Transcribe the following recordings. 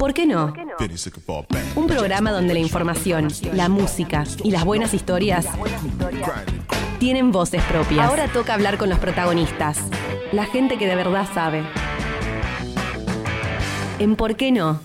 ¿Por qué no? Un programa donde la información, la música y las buenas historias tienen voces propias. Ahora toca hablar con los protagonistas, la gente que de verdad sabe. En ¿Por qué no?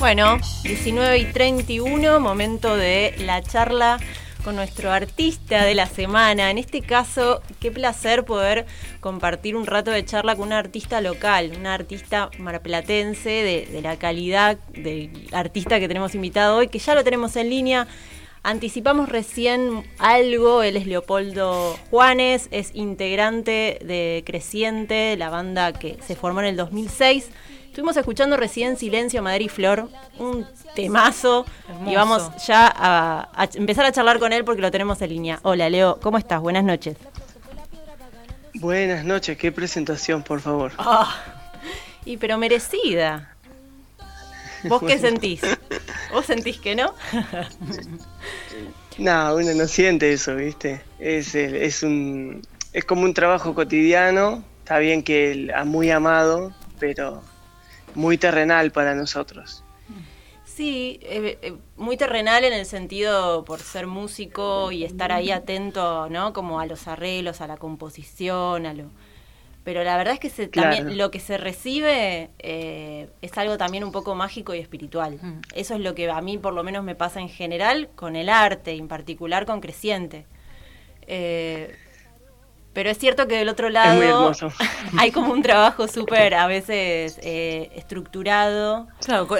Bueno, 19 y 31, momento de la charla con nuestro artista de la semana. En este caso, qué placer poder compartir un rato de charla con una artista local, una artista marplatense de, la calidad del artista que tenemos invitado hoy, que ya lo tenemos en línea. Anticipamos recién algo, él es Leopoldo Juanes, es integrante de Creciente, la banda que se formó en el 2006 Estuvimos escuchando recién Silencio, Madre y Flor, un temazo. Y vamos ya a, empezar a charlar con él porque lo tenemos en línea. Hola, Leo, ¿cómo estás? Buenas noches. Buenas noches, qué presentación, por favor. Ah, y pero merecida. ¿Vos qué sentís? ¿Vos sentís que no? no, uno no siente eso, ¿viste? Es, es, un, es como un trabajo cotidiano. Está bien que muy amado, pero muy terrenal para nosotros. Sí, eh, eh, muy terrenal en el sentido por ser músico y estar ahí atento, ¿no? Como a los arreglos, a la composición, a lo... Pero la verdad es que se, también, lo que se recibe eh, es algo también un poco mágico y espiritual. Mm. Eso es lo que a mí por lo menos me pasa en general con el arte, en particular con Creciente. Pero es cierto que del otro lado hay como un trabajo súper a veces eh, estructurado.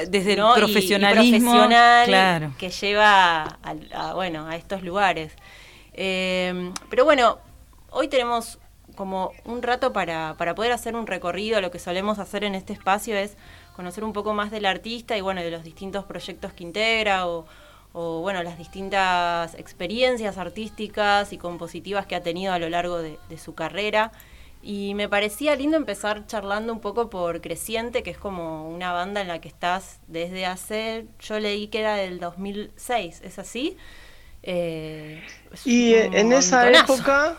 desde el profesionalismo profesional que lleva a, bueno, a estos lugares. Eh, pero bueno, hoy tenemos como un rato para, para poder hacer un recorrido. Lo que solemos hacer en este espacio es conocer un poco más del artista y bueno, de los distintos proyectos que integra o, o bueno, las distintas experiencias artísticas y compositivas que ha tenido a lo largo de, su carrera. Y me parecía lindo empezar charlando un poco por Creciente, que es como una banda en la que estás desde hace, yo leí que era del 2006, ¿es así? Eh, y en esa época,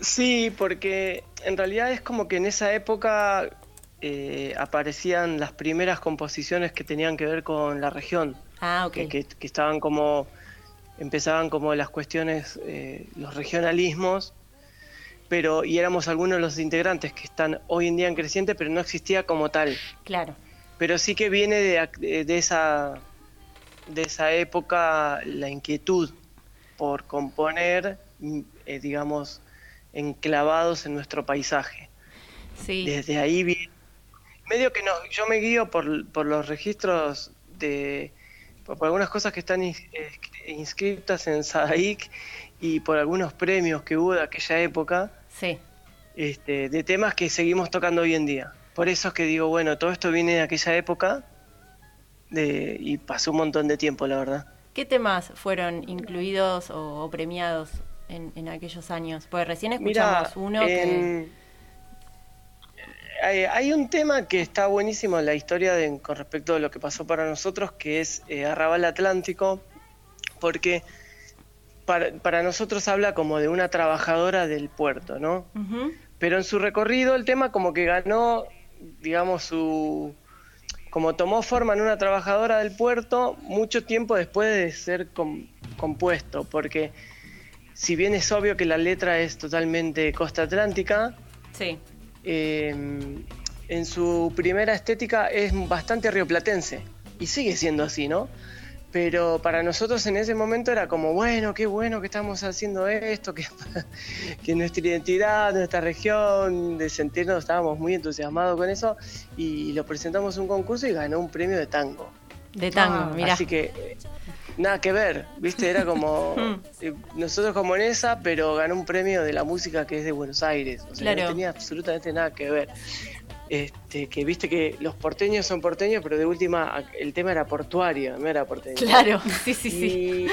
sí, porque en realidad es como que en esa época eh, aparecían las primeras composiciones que tenían que ver con la región. Ah, que, estaban como, empezaban como las cuestiones, eh, los regionalismos, pero y éramos algunos de los integrantes que están hoy en día en creciente, pero no existía como tal. Claro. Pero sí que viene de, de esa de esa época la inquietud por componer, mm, eh, digamos, enclavados en nuestro paisaje. Sí. Desde ahí viene. Medio que no, yo me guío por, por los registros de, por, algunas cosas que están inscritas en SADAIC y por algunos premios que hubo de aquella época. Sí. Este, de temas que seguimos tocando hoy en día. Por eso es que digo, bueno, todo esto viene de aquella época de, y pasó un montón de tiempo, la verdad. ¿Qué temas fueron incluidos o, premiados en, aquellos años? Pues recién escuchamos uno que hay, un tema que está buenísimo en la historia con respecto a lo que pasó para nosotros, que es eh, Arrabal Atlántico, porque para, nosotros habla como de una trabajadora del puerto, ¿no? Pero en su recorrido el tema como que ganó, digamos, su... como tomó forma en una trabajadora del puerto mucho tiempo después de ser compuesto, porque si bien es obvio que la letra es totalmente costa atlántica, sí Em, en su primera estética es bastante rioplatense y sigue siendo así, ¿no? pero para nosotros en ese momento era como, bueno, qué bueno que estamos haciendo esto, que, que nuestra identidad, nuestra región, de sentirnos, estábamos muy entusiasmados con eso y lo presentamos en un concurso y ganó un premio de tango. De tango, mira. Así que nada que ver, ¿viste? Era como mm. eh, nosotros como en esa, pero ganó un premio de la música que es de Buenos Aires. O sea, no tenía absolutamente nada que ver. Este, que viste que los porteños son porteños, pero de última el tema era portuario, no era porteño. Claro, sí, sí, sí.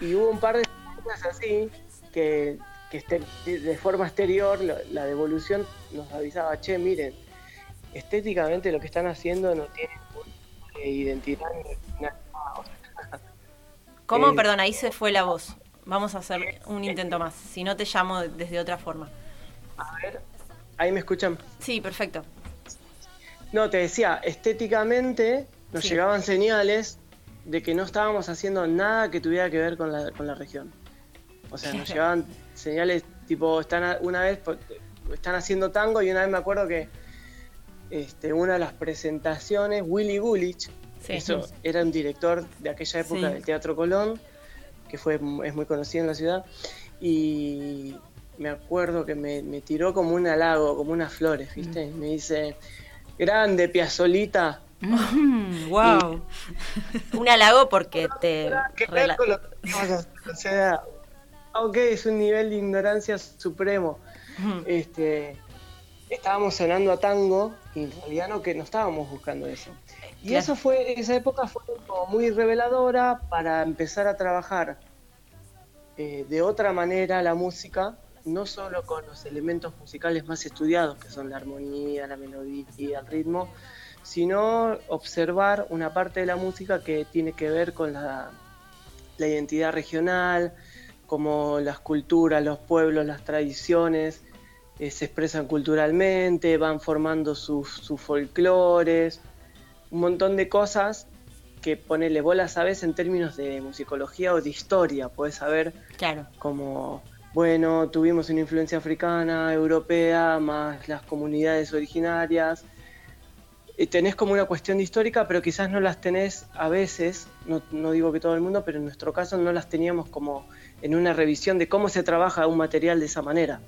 Y, hubo un par de cosas así que, que de forma exterior la devolución nos avisaba, che, miren, estéticamente lo que están haciendo no tiene identidad ni nada. ¿Cómo? Eh, Perdón, ahí se fue la voz. Vamos a hacer un intento más. Si no, te llamo desde otra forma. A ver, ¿ahí me escuchan? Sí, perfecto. No, te decía, estéticamente nos llegaban señales de que no estábamos haciendo nada que tuviera que ver con la, con la región. O sea, nos llegaban señales tipo, están una vez están haciendo tango y una vez me acuerdo que este, una de las presentaciones, Willy Gulich, eso era un director de aquella época del Teatro Colón, que fue, es muy conocido en la ciudad, y me acuerdo que me, tiró como un halago, como unas flores, ¿viste? Mm. Me dice, grande, Piazolita. wow. un halago porque te... o sea, aunque es un nivel de ignorancia supremo. este, estábamos sonando a tango y en realidad no, que no estábamos buscando eso. Y eso fue, esa época fue muy reveladora para empezar a trabajar eh, de otra manera la música, no solo con los elementos musicales más estudiados, que son la armonía, la melodía, el ritmo, sino observar una parte de la música que tiene que ver con la, identidad regional, como las culturas, los pueblos, las tradiciones eh, se expresan culturalmente, van formando sus, sus folclores, un montón de cosas que ponerle bolas sabes en términos de musicología o de historia. Puedes saber claro. como, bueno, tuvimos una influencia africana, europea, más las comunidades originarias. Y tenés como una cuestión histórica, pero quizás no las tenés a veces, no, no digo que todo el mundo, pero en nuestro caso no las teníamos como en una revisión de cómo se trabaja un material de esa manera.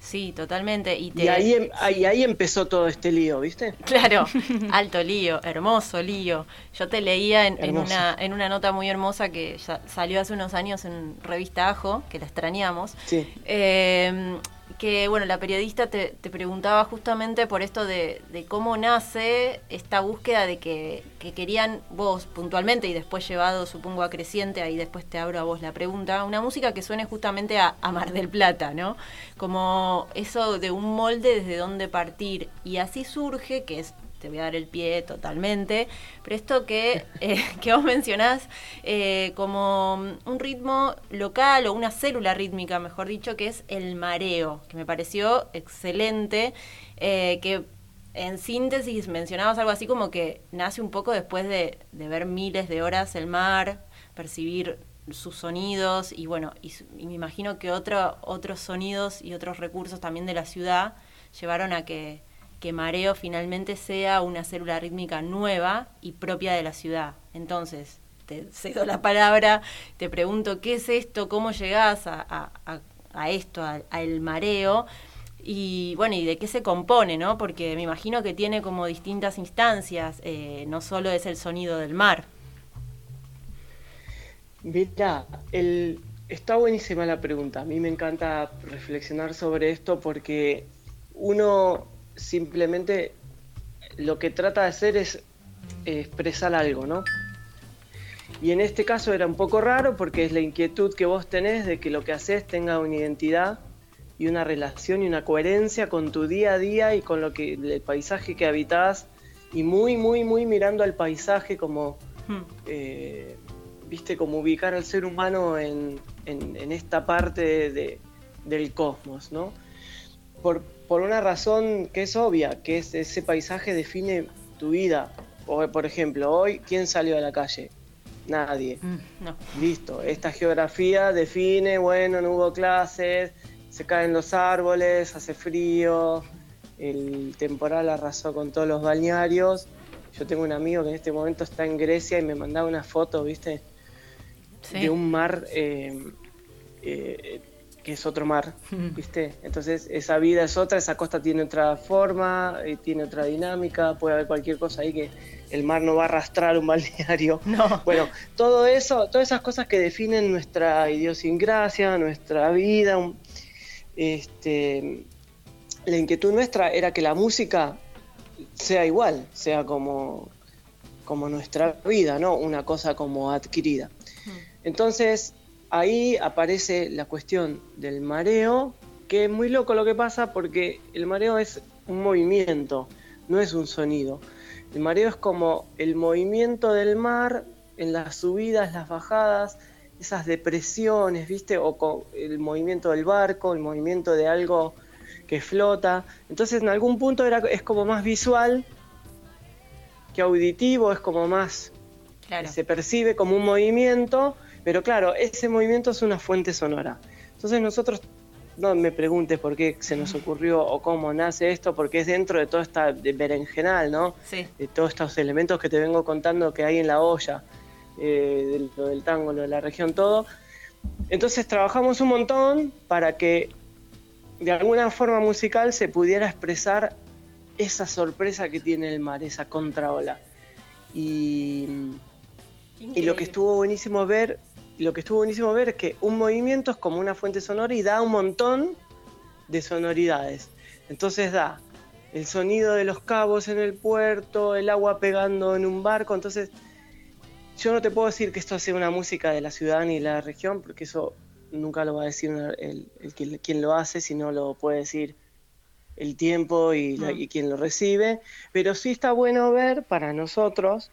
Sí, totalmente. Y, ahí, em, ahí, ahí, empezó todo este lío, ¿viste? Claro, alto lío, hermoso lío. Yo te leía en, una, en una nota muy hermosa que salió hace unos años en Revista Ajo, que la extrañamos. Sí. Eh, que bueno, la periodista te, preguntaba justamente por esto de, cómo nace esta búsqueda de que, querían vos puntualmente y después llevado supongo a creciente, ahí después te abro a vos la pregunta, una música que suene justamente a, a Mar del Plata, ¿no? Como eso de un molde desde donde partir y así surge, que es te voy a dar el pie totalmente, pero esto que, eh, que vos mencionás eh, como un ritmo local o una célula rítmica, mejor dicho, que es el mareo, que me pareció excelente, eh, que en síntesis mencionabas algo así como que nace un poco después de, ver miles de horas el mar, percibir sus sonidos y bueno, y, y me imagino que otro, otros sonidos y otros recursos también de la ciudad llevaron a que que mareo finalmente sea una célula rítmica nueva y propia de la ciudad. Entonces, te cedo la palabra, te pregunto qué es esto, cómo llegás a, esto, al mareo, y bueno, y de qué se compone, ¿no? Porque me imagino que tiene como distintas instancias, eh, no solo es el sonido del mar. Mira, el, está buenísima la pregunta. A mí me encanta reflexionar sobre esto porque uno simplemente lo que trata de hacer es expresar algo, ¿no? Y en este caso era un poco raro porque es la inquietud que vos tenés de que lo que haces tenga una identidad y una relación y una coherencia con tu día a día y con lo que el paisaje que habitás y muy, muy, muy mirando al paisaje como, hmm. eh, viste, como ubicar al ser humano en, esta parte del cosmos, ¿no? Por, por una razón que es obvia, que es ese paisaje define tu vida. O, por ejemplo, hoy, ¿quién salió a la calle? Nadie. Mm, Listo. Esta geografía define, bueno, no hubo clases, se caen los árboles, hace frío, el temporal arrasó con todos los balnearios. Yo tengo un amigo que en este momento está en Grecia y me mandaba una foto, ¿viste? De un mar eh, eh, que es otro mar, ¿viste? Entonces esa vida es otra, esa costa tiene otra forma, eh, tiene otra dinámica, puede haber cualquier cosa ahí que el mar no va a arrastrar un balneario. No. Bueno, todo eso, todas esas cosas que definen nuestra idiosincrasia, nuestra vida, este, la inquietud nuestra era que la música sea igual, sea como, como nuestra vida, ¿no? Una cosa como adquirida. Hmm. Entonces, ahí aparece la cuestión del mareo, que es muy loco lo que pasa porque el mareo es un movimiento, no es un sonido. El mareo es como el movimiento del mar en las subidas, las bajadas, esas depresiones, ¿viste? O con el movimiento del barco, el movimiento de algo que flota. Entonces en algún punto era, es como más visual que auditivo, es como más... Se percibe como un movimiento, pero claro, ese movimiento es una fuente sonora. Entonces nosotros, no me preguntes por qué se nos ocurrió o cómo nace esto, porque es dentro de toda esta berenjenal, ¿no? De todos estos elementos que te vengo contando que hay en la olla, eh, lo del tango, lo de la región, todo. Entonces trabajamos un montón para que de alguna forma musical se pudiera expresar esa sorpresa que tiene el mar, esa contraola. Y, y lo que estuvo buenísimo ver, lo que estuvo buenísimo ver es que un movimiento es como una fuente sonora y da un montón de sonoridades. Entonces da el sonido de los cabos en el puerto, el agua pegando en un barco. Entonces, yo no te puedo decir que esto sea una música de la ciudad ni de la región, porque eso nunca lo va a decir el, quien lo hace, sino lo puede decir el tiempo y, y, quien lo recibe. Pero sí está bueno ver para nosotros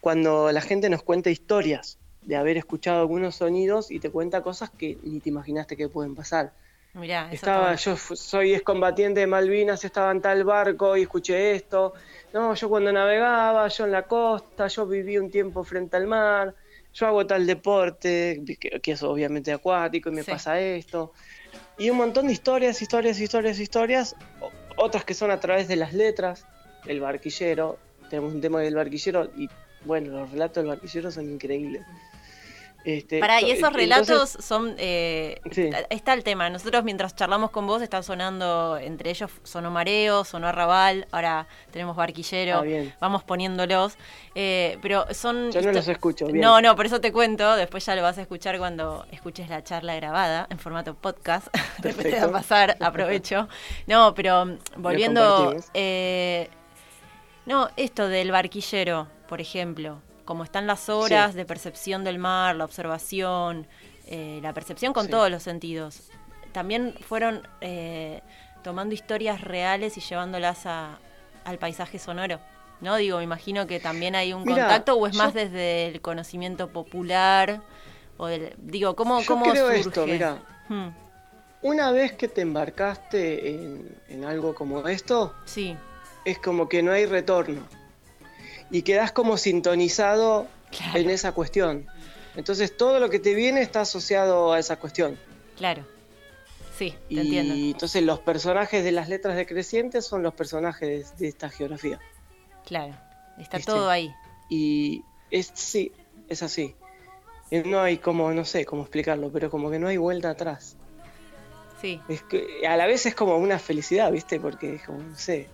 cuando la gente nos cuenta historias de haber escuchado algunos sonidos y te cuenta cosas que ni te imaginaste que pueden pasar. Mirá, estaba, yo soy excombatiente de Malvinas, estaba en tal barco y escuché esto. No, yo cuando navegaba, yo en la costa, yo viví un tiempo frente al mar yo hago tal deporte, que, es obviamente acuático, y me pasa esto. Y un montón de historias, historias, historias, historias, otras que son a través de las letras, el barquillero, tenemos un tema del barquillero y bueno, los relatos del barquillero son increíbles. Este, Para, y esos relatos son. Eh, está el tema. Nosotros, mientras charlamos con vos, están sonando. Entre ellos sonó Mareo, sonó Arrabal. Ahora tenemos Barquillero. Ah, vamos poniéndolos. Eh, pero son. Yo no los escucho. No, no, por eso te cuento. Después ya lo vas a escuchar cuando escuches la charla grabada en formato podcast. después te va a pasar. Aprovecho. No, pero volviendo. Eh, no, esto del barquillero, por ejemplo como están las horas de percepción del mar, la observación, eh, la percepción con todos los sentidos. También fueron eh, tomando historias reales y llevándolas al paisaje sonoro. ¿No? Digo, me imagino que también hay un contacto o es más desde el conocimiento popular o digo, ¿cómo, yo creo esto, mira. Hmm. Una vez que te embarcaste en, en algo como esto, sí. es como que no hay retorno y quedas como sintonizado en esa cuestión. Entonces todo lo que te viene está asociado a esa cuestión. Claro. Sí, te y entiendo. entonces los personajes de las letras decrecientes son los personajes de, esta geografía. Claro, está todo ahí. Y es sí, es así. No hay como, no sé cómo explicarlo, pero como que no hay vuelta atrás. Sí. Es que a la vez es como una felicidad, ¿viste? Porque es como, no sé,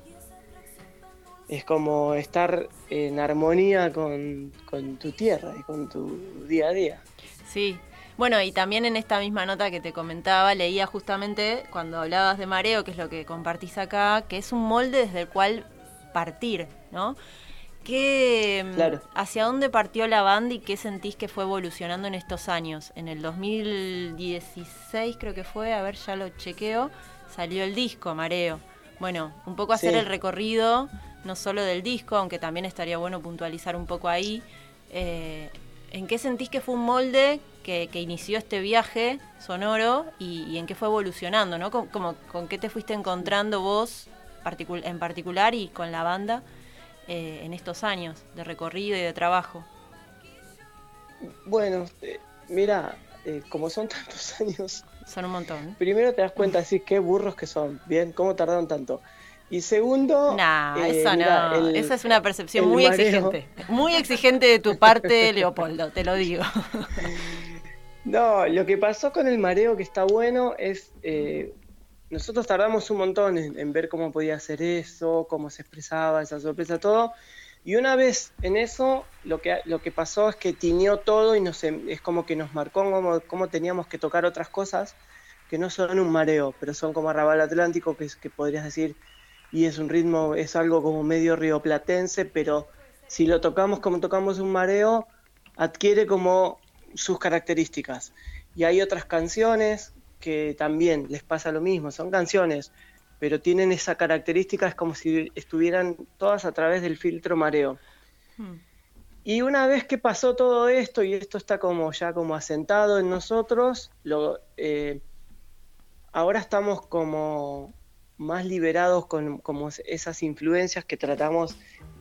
es como estar en armonía con, tu tierra y con tu día a día. Sí, bueno, y también en esta misma nota que te comentaba, leía justamente cuando hablabas de mareo, que es lo que compartís acá, que es un molde desde el cual partir, ¿no? ¿Qué, claro. ¿Hacia dónde partió la banda y qué sentís que fue evolucionando en estos años? En el 2016 creo que fue, a ver, ya lo chequeo, salió el disco Mareo. Bueno, un poco hacer el recorrido no solo del disco, aunque también estaría bueno puntualizar un poco ahí. Eh, ¿En qué sentís que fue un molde que, inició este viaje sonoro y, en qué fue evolucionando? ¿no? Con, como, ¿Con qué te fuiste encontrando vos en particular y con la banda eh, en estos años de recorrido y de trabajo? Bueno, eh, mira, como son tantos años. Son un montón. Primero te das cuenta, así, qué burros que son. Bien, ¿cómo tardaron tanto? Y segundo... No, eh, eso no. Esa es una percepción muy exigente. Muy exigente de tu parte, Leopoldo, te lo digo. No, lo que pasó con el mareo que está bueno es... Eh, nosotros tardamos un montón en, ver cómo podía hacer eso, cómo se expresaba esa sorpresa, todo. Y una vez en eso, lo que, lo que pasó es que tiñó todo y nos, es como que nos marcó cómo, cómo teníamos que tocar otras cosas que no son un mareo, pero son como arrabal atlántico, que, que podrías decir, y es un ritmo, es algo como medio rioplatense, pero si lo tocamos como tocamos un mareo, adquiere como sus características. Y hay otras canciones que también les pasa lo mismo, son canciones, pero tienen esa característica, es como si estuvieran todas a través del filtro mareo. Hmm. Y una vez que pasó todo esto y esto está como ya como asentado en nosotros, lo, eh, ahora estamos como más liberados con como esas influencias que tratamos,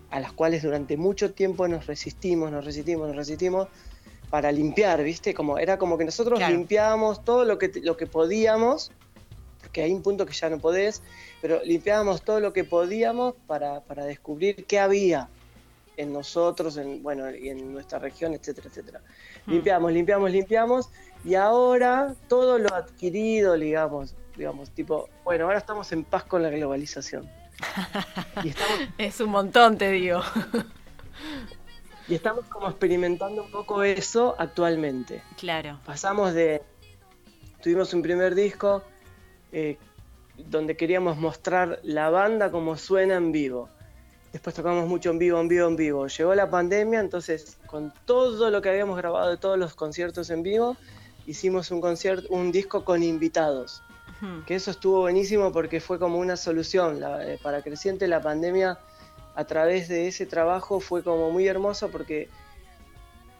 a las cuales durante mucho tiempo nos resistimos, nos resistimos, nos resistimos, para limpiar, ¿viste? Como, era como que nosotros limpiábamos todo lo que, lo que podíamos, porque hay un punto que ya no podés, pero limpiábamos todo lo que podíamos para, para descubrir qué había en nosotros, en, bueno, y en nuestra región, etcétera, etcétera. Hmm. Limpiamos, limpiamos, limpiamos, y ahora todo lo adquirido, digamos, digamos, tipo, bueno, ahora estamos en paz con la globalización. es un montón, te digo. y estamos como experimentando un poco eso actualmente. Claro. Pasamos de, tuvimos un primer disco eh, donde queríamos mostrar la banda como suena en vivo. Después tocamos mucho en vivo, en vivo, en vivo. Llegó la pandemia, entonces con todo lo que habíamos grabado de todos los conciertos en vivo, hicimos un concierto, un disco con invitados. Que eso estuvo buenísimo porque fue como una solución. Eh, para Creciente la pandemia a través de ese trabajo fue como muy hermoso porque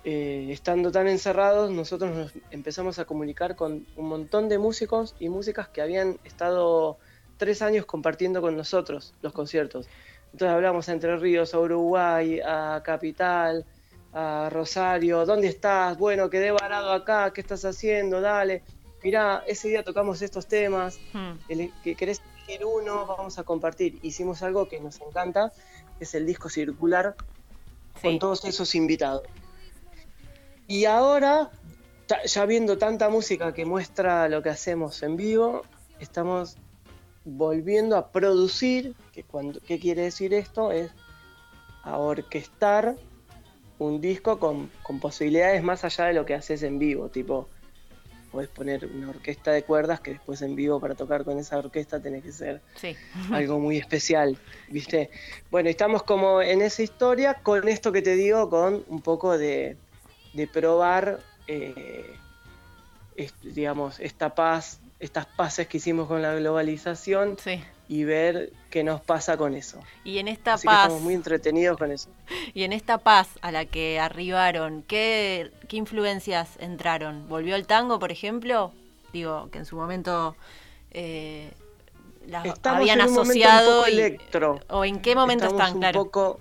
eh, estando tan encerrados nosotros nos empezamos a comunicar con un montón de músicos y músicas que habían estado tres años compartiendo con nosotros los conciertos. Entonces hablamos a Entre Ríos, a Uruguay, a Capital, a Rosario, ¿dónde estás? Bueno, quedé varado acá, ¿qué estás haciendo? Dale. Mirá, ese día tocamos estos temas, hmm. que querés elegir uno, vamos a compartir. Hicimos algo que nos encanta, es el disco circular, con todos esos invitados. Y ahora, ya viendo tanta música que muestra lo que hacemos en vivo, estamos volviendo a producir, que cuando, ¿qué quiere decir esto? Es a orquestar un disco con, posibilidades más allá de lo que haces en vivo, tipo, podés poner una orquesta de cuerdas que después en vivo para tocar con esa orquesta tenés que ser algo muy especial, ¿viste? Bueno, estamos como en esa historia con esto que te digo, con un poco de, probar, eh, digamos, esta paz, estas paces que hicimos con la globalización. Sí y ver qué nos pasa con eso. Y en esta paz. estamos muy entretenidos con eso. Y en esta paz a la que arribaron, ¿qué, qué influencias entraron? ¿Volvió el tango, por ejemplo? Digo, que en su momento eh, las habían asociado. electro. ¿O en qué momento están, un Poco,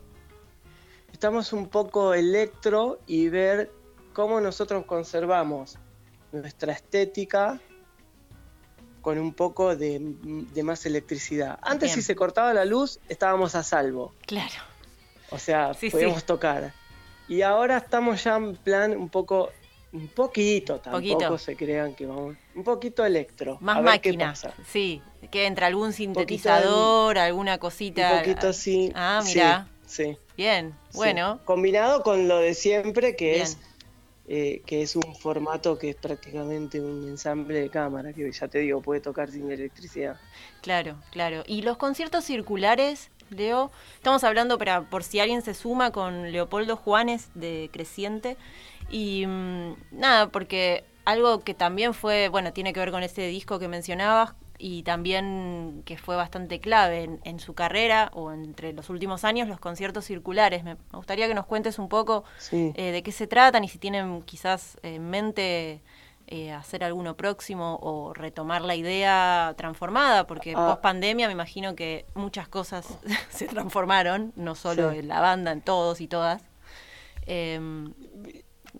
estamos un poco electro y ver cómo nosotros conservamos nuestra estética con un poco de, más electricidad. Antes si se cortaba la luz estábamos a salvo. Claro. O sea, podíamos tocar. Y ahora estamos ya en plan un poco, un poquito, tampoco se crean que vamos, un poquito electro. Más máquina. Sí, que entra algún sintetizador, alguna cosita. Un poquito sí. Ah, mira. Sí. Bien, bueno. Combinado con lo de siempre, que es eh, que es un formato que es prácticamente un ensamble de cámara, que ya te digo, puede tocar sin electricidad. Claro, claro. ¿Y los conciertos circulares, Leo? Estamos hablando para por si alguien se suma con Leopoldo Juanes de Creciente. Y mm, nada, porque algo que también fue, bueno, tiene que ver con ese disco que mencionabas, y también que fue bastante clave en, su carrera o entre los últimos años, los conciertos circulares. Me, gustaría que nos cuentes un poco eh, de qué se tratan y si tienen quizás en mente eh, hacer alguno próximo o retomar la idea transformada, porque ah. post pandemia me imagino que muchas cosas se transformaron, no solo en la banda, en todos y todas. Em,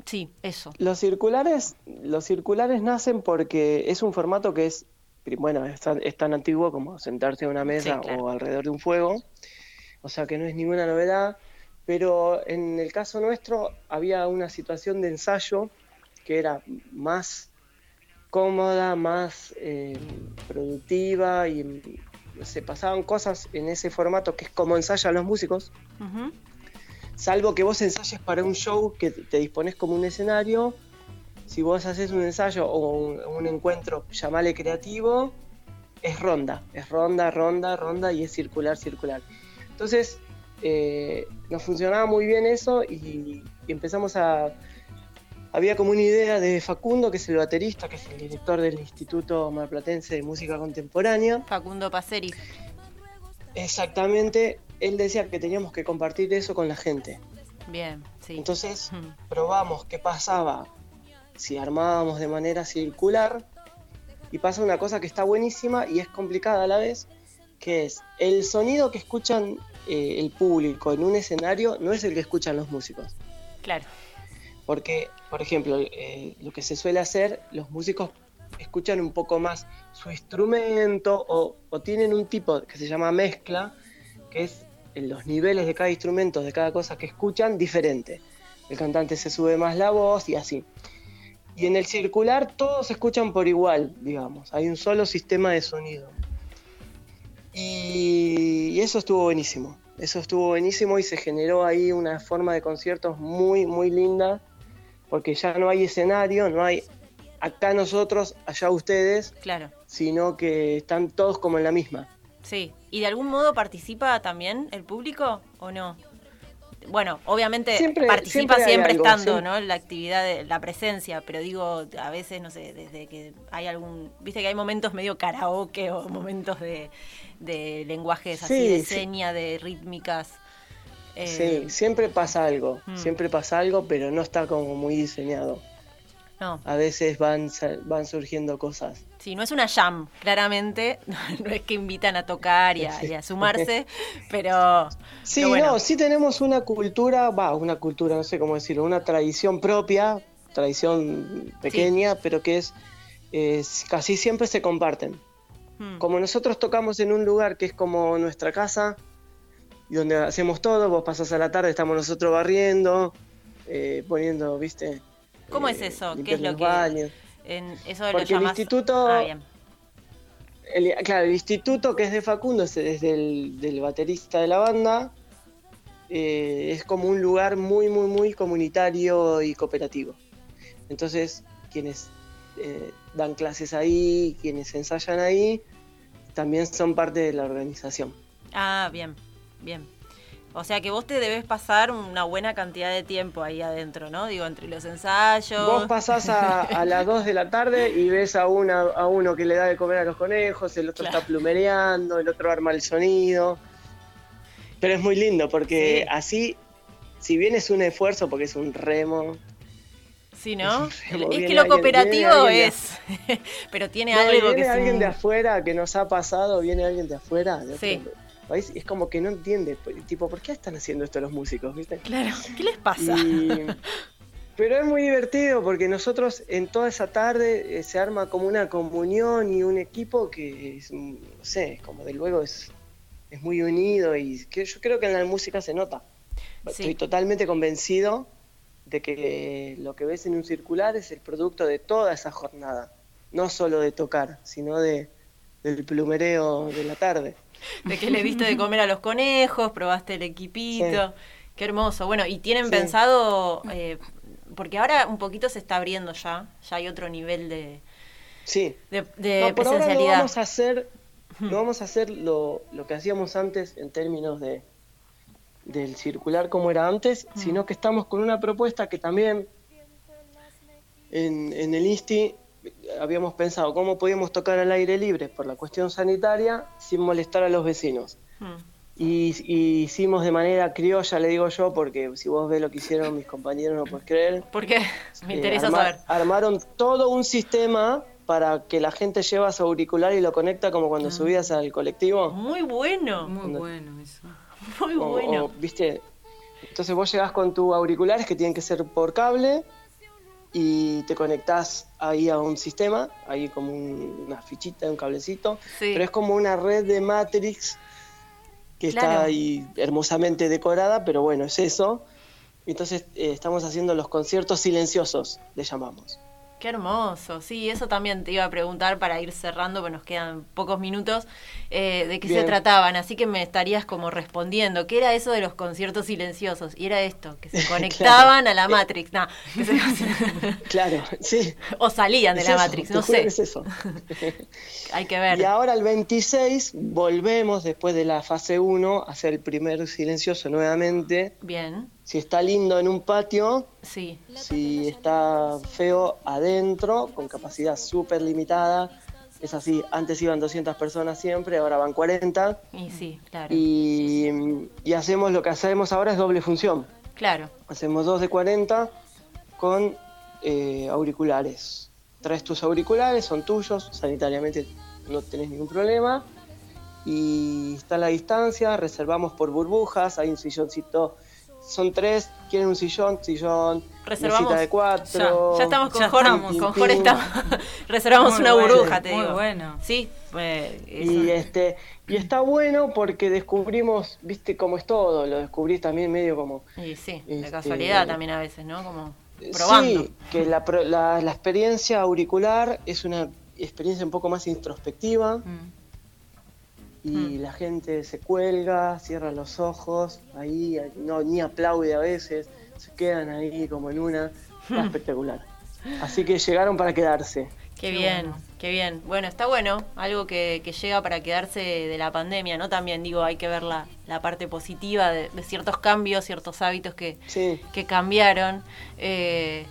sí, eso. Los circulares, los circulares nacen porque es un formato que es bueno, es tan, antiguo como sentarse a una mesa o alrededor de un fuego, o sea que no es ninguna novedad, pero en el caso nuestro había una situación de ensayo que era más cómoda, más eh, productiva y se pasaban cosas en ese formato que es como ensayan los músicos. Salvo que vos ensayes para un show que te dispones como un escenario. Si vos haces un ensayo o un, encuentro, llamale creativo, es ronda, es ronda, ronda, ronda y es circular, circular. Entonces, eh, nos funcionaba muy bien eso y empezamos a, había como una idea de Facundo, que es el baterista, que es el director del Instituto Marplatense de Música Contemporánea. Facundo Paceri. Exactamente, él decía que teníamos que compartir eso con la gente. Bien, sí. Entonces probamos qué pasaba si armábamos de manera circular y pasa una cosa que está buenísima y es complicada a la vez, que es el sonido que escuchan eh, el público en un escenario no es el que escuchan los músicos. Claro. Porque, por ejemplo, eh, lo que se suele hacer, los músicos escuchan un poco más su instrumento o, tienen un tipo que se llama mezcla, que es en los niveles de cada instrumento, de cada cosa que escuchan, diferente. El cantante se sube más la voz y así. Y en el circular todos escuchan por igual, digamos. Hay un solo sistema de sonido. Y, eso estuvo buenísimo. Eso estuvo buenísimo y se generó ahí una forma de conciertos muy, muy linda porque ya no hay escenario, no hay acá nosotros, allá ustedes, claro. sino que están todos como en la misma. Sí, ¿y de algún modo participa también el público o no? Bueno, obviamente participa siempre, estando, ¿no? La actividad, de, la presencia, pero digo, a veces, no sé, desde que hay algún, viste que hay momentos medio karaoke o momentos de, de lenguajes así, de seña, de rítmicas. Sí, eh, siempre pasa algo, mm. siempre pasa algo, pero no está como muy diseñado. No. A veces van, van surgiendo cosas. Sí, no es una jam, claramente. No es que invitan a tocar y a, sumarse, pero. Sí, no, sí tenemos una cultura, va, una cultura, no sé cómo decirlo, una tradición propia, tradición pequeña, pero que es, es, casi siempre se comparten. Hmm. Como nosotros tocamos en un lugar que es como nuestra casa, y donde hacemos todo, vos pasás a la tarde, estamos nosotros barriendo, eh, poniendo, ¿viste? ¿Cómo es eh, eso? ¿Qué es lo que en eso Porque el instituto ah, claro, el instituto que es de Facundo, es desde el del baterista de la banda, eh, es como un lugar muy, muy, muy comunitario y cooperativo. Entonces, quienes dan clases ahí, quienes ensayan ahí, también son parte de la organización. Ah, bien. Bien. O sea que vos te debes pasar una buena cantidad de tiempo ahí adentro, ¿no? Digo, entre los ensayos. Vos pasás a, las 2 de la tarde y ves a, una, a uno que le da de comer a los conejos, el otro está plumereando, el otro arma el sonido. Pero es muy lindo porque así, si bien es un esfuerzo, porque es un remo. Sí, ¿no? Es, que lo cooperativo es. pero tiene algo que es. alguien de afuera que nos ha pasado, viene alguien de afuera. sí es como que no entiende, pues, tipo, ¿por qué están haciendo esto los músicos? ¿viste? Claro, ¿qué les pasa? Pero es muy divertido porque nosotros en toda esa tarde eh, se arma como una comunión y un equipo que es, no sé, como de luego es, es muy unido y que yo creo que en la música se nota. Estoy totalmente convencido de que lo que ves en un circular es el producto de toda esa jornada, no solo de tocar, sino de, del plumereo de la tarde de que le diste de comer a los conejos, probaste el equipito. Qué hermoso. Bueno, y tienen pensado, eh, porque ahora un poquito se está abriendo ya, ya hay otro nivel de, sí. de, no, presencialidad. no vamos a hacer, no vamos a hacer lo, lo que hacíamos antes en términos de del circular como era antes, sino que estamos con una propuesta que también en, en el INSTI habíamos pensado cómo podíamos tocar al aire libre por la cuestión sanitaria sin molestar a los vecinos. Hmm. Y, hicimos de manera criolla, le digo yo, porque si vos ves lo que hicieron mis compañeros no puedes creer. ¿Por qué? Me interesa saber. Armaron todo un sistema para que la gente lleva su auricular y lo conecta como cuando ah. subías al colectivo. Muy bueno. Muy bueno eso. Muy bueno. ¿Viste? Entonces vos llegás con tus auriculares que tienen que ser por cable y te conectás ahí a un sistema, ahí como una fichita, un cablecito, pero es como una red de Matrix que está ahí hermosamente decorada, pero bueno, es eso. Entonces eh, estamos haciendo los conciertos silenciosos, le llamamos. Qué hermoso, sí, eso también te iba a preguntar para ir cerrando, porque nos quedan pocos minutos, eh, de qué se trataban, así que me estarías como respondiendo, ¿qué era eso de los conciertos silenciosos? Y era esto, que se conectaban a la Matrix, no, claro, sí. O salían de la Matrix, no sé. Es eso. Hay que ver. Y ahora el 26 volvemos, después de la fase 1, a hacer el primer silencioso nuevamente. Bien si está lindo en un patio, sí. si está feo adentro, con capacidad súper limitada. Es así, antes iban 200 personas siempre, ahora van 40. Y sí, claro. Y, hacemos lo que hacemos ahora es doble función. Claro. Hacemos dos de 40 con eh, auriculares. Traes tus auriculares, son tuyos, sanitariamente no tenés ningún problema. Y está la distancia, reservamos por burbujas, hay un silloncito son tres, quieren un sillón, sillón, reservamos de cuatro. Ya, estamos con Jorge, con Jorge estamos, reservamos una burbuja, te muy digo. bueno. Sí, pues, y este y está bueno porque descubrimos, viste cómo es todo, lo descubrís también medio como y sí, de este, casualidad también a veces, ¿no? Como probando. Sí, que la, la, la experiencia auricular es una experiencia un poco más introspectiva. Mm y la gente se cuelga, cierra los ojos, ahí no, ni aplaude a veces, se quedan ahí como en una, está espectacular. Así que llegaron para quedarse. Qué bien, qué bien. Bueno, está bueno, algo que, llega para quedarse de la pandemia, ¿no? También digo, hay que ver la, parte positiva de, ciertos cambios, ciertos hábitos que, que cambiaron. Eh,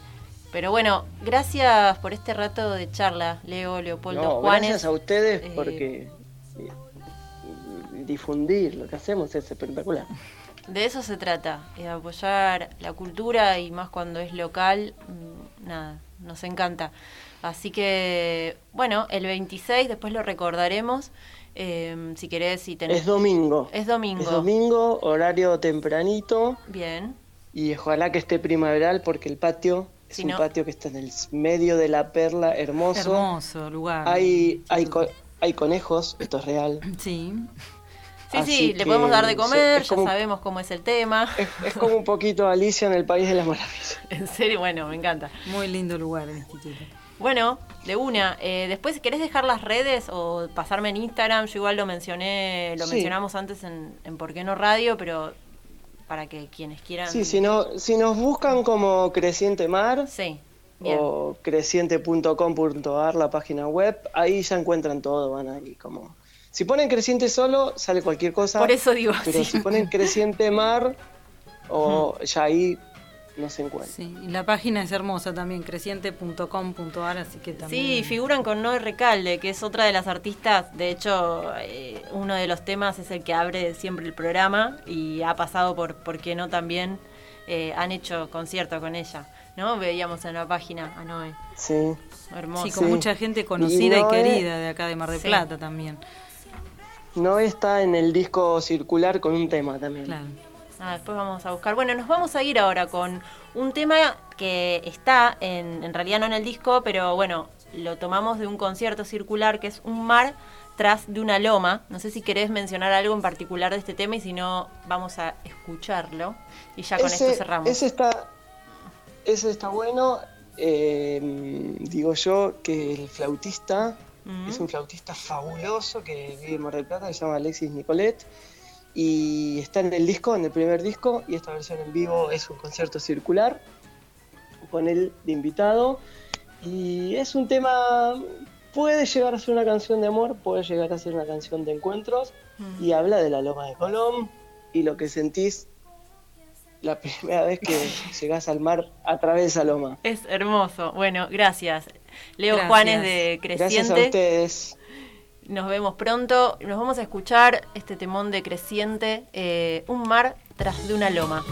pero bueno, gracias por este rato de charla, Leo, Leopoldo, Juanes. Gracias a ustedes eh, porque difundir lo que hacemos es espectacular. De eso se trata, de apoyar la cultura y más cuando es local, mm, nada, nos encanta. Así que, bueno, el 26 después lo recordaremos. Em, si querés, si tenés... Es domingo. Es domingo. Es domingo, horario tempranito. Bien. Y ojalá que esté primaveral porque el patio es un patio que está en el medio de la perla, hermoso. Hermoso lugar. Hay, hay, hay conejos, esto es real. Sí. Sí, sí, le podemos dar de comer, ya sabemos cómo es el tema. Es, como un poquito Alicia en el País de las Maravillas. en serio, bueno, me encanta. Muy lindo lugar el instituto. Bueno, de una. Eh, después, ¿querés dejar las redes o pasarme en Instagram? Yo igual lo mencioné, lo mencionamos antes en, en Por qué no Radio, pero para que quienes quieran. Sí, si, no, si nos buscan como Creciente Mar. Sí. O creciente.com.ar, la página web, ahí ya encuentran todo, van ahí como si ponen creciente solo, sale cualquier cosa. Por eso digo. Pero si ponen creciente mar, o ya ahí no se encuentra. Sí, y la página es hermosa también, creciente.com.ar, así que también. Sí, figuran con Noé Recalde, que es otra de las artistas. De hecho, eh, uno de los temas es el que abre siempre el programa y ha pasado por, ¿por qué no? También eh, han hecho concierto con ella. ¿no? Veíamos en la página a Noé. Sí. Hermoso. Sí, con mucha gente conocida y, querida de acá de Mar del Plata también. No está en el disco circular con un tema también. Claro. Ah, después vamos a buscar. Bueno, nos vamos a ir ahora con un tema que está en, en realidad no en el disco, pero bueno, lo tomamos de un concierto circular que es un mar tras de una loma. No sé si querés mencionar algo en particular de este tema y si no, vamos a escucharlo. Y ya con esto cerramos. Ese está, ese está bueno. Eh, digo yo que el flautista es un flautista fabuloso que vive en Mar del Plata, que se llama Alexis Nicolet. Y está en el disco, en el primer disco, y esta versión en vivo es un concierto circular con él de invitado. Y es un tema, puede llegar a ser una canción de amor, puede llegar a ser una canción de encuentros, y habla de la Loma de Colón y lo que sentís la primera vez que llegás al mar a través de esa loma. Es hermoso. Bueno, gracias. Leo Juanes de Creciente. Gracias a ustedes. Nos vemos pronto. Nos vamos a escuchar este temón de Creciente, eh, Un mar tras de una loma.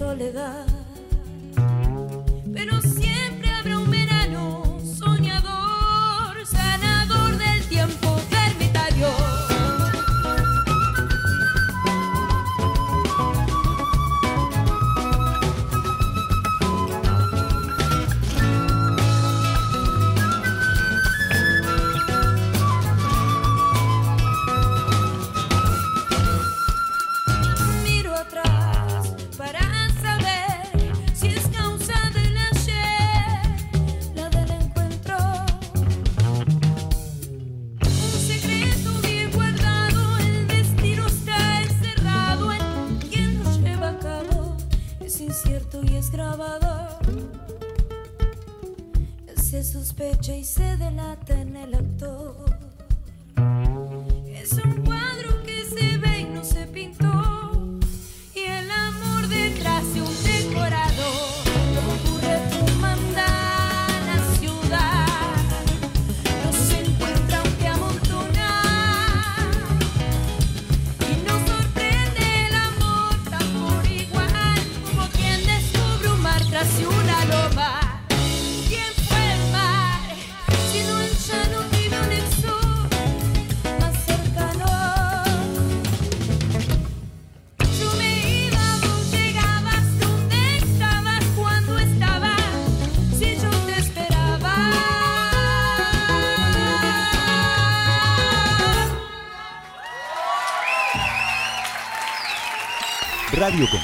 soledad. Acuérdate.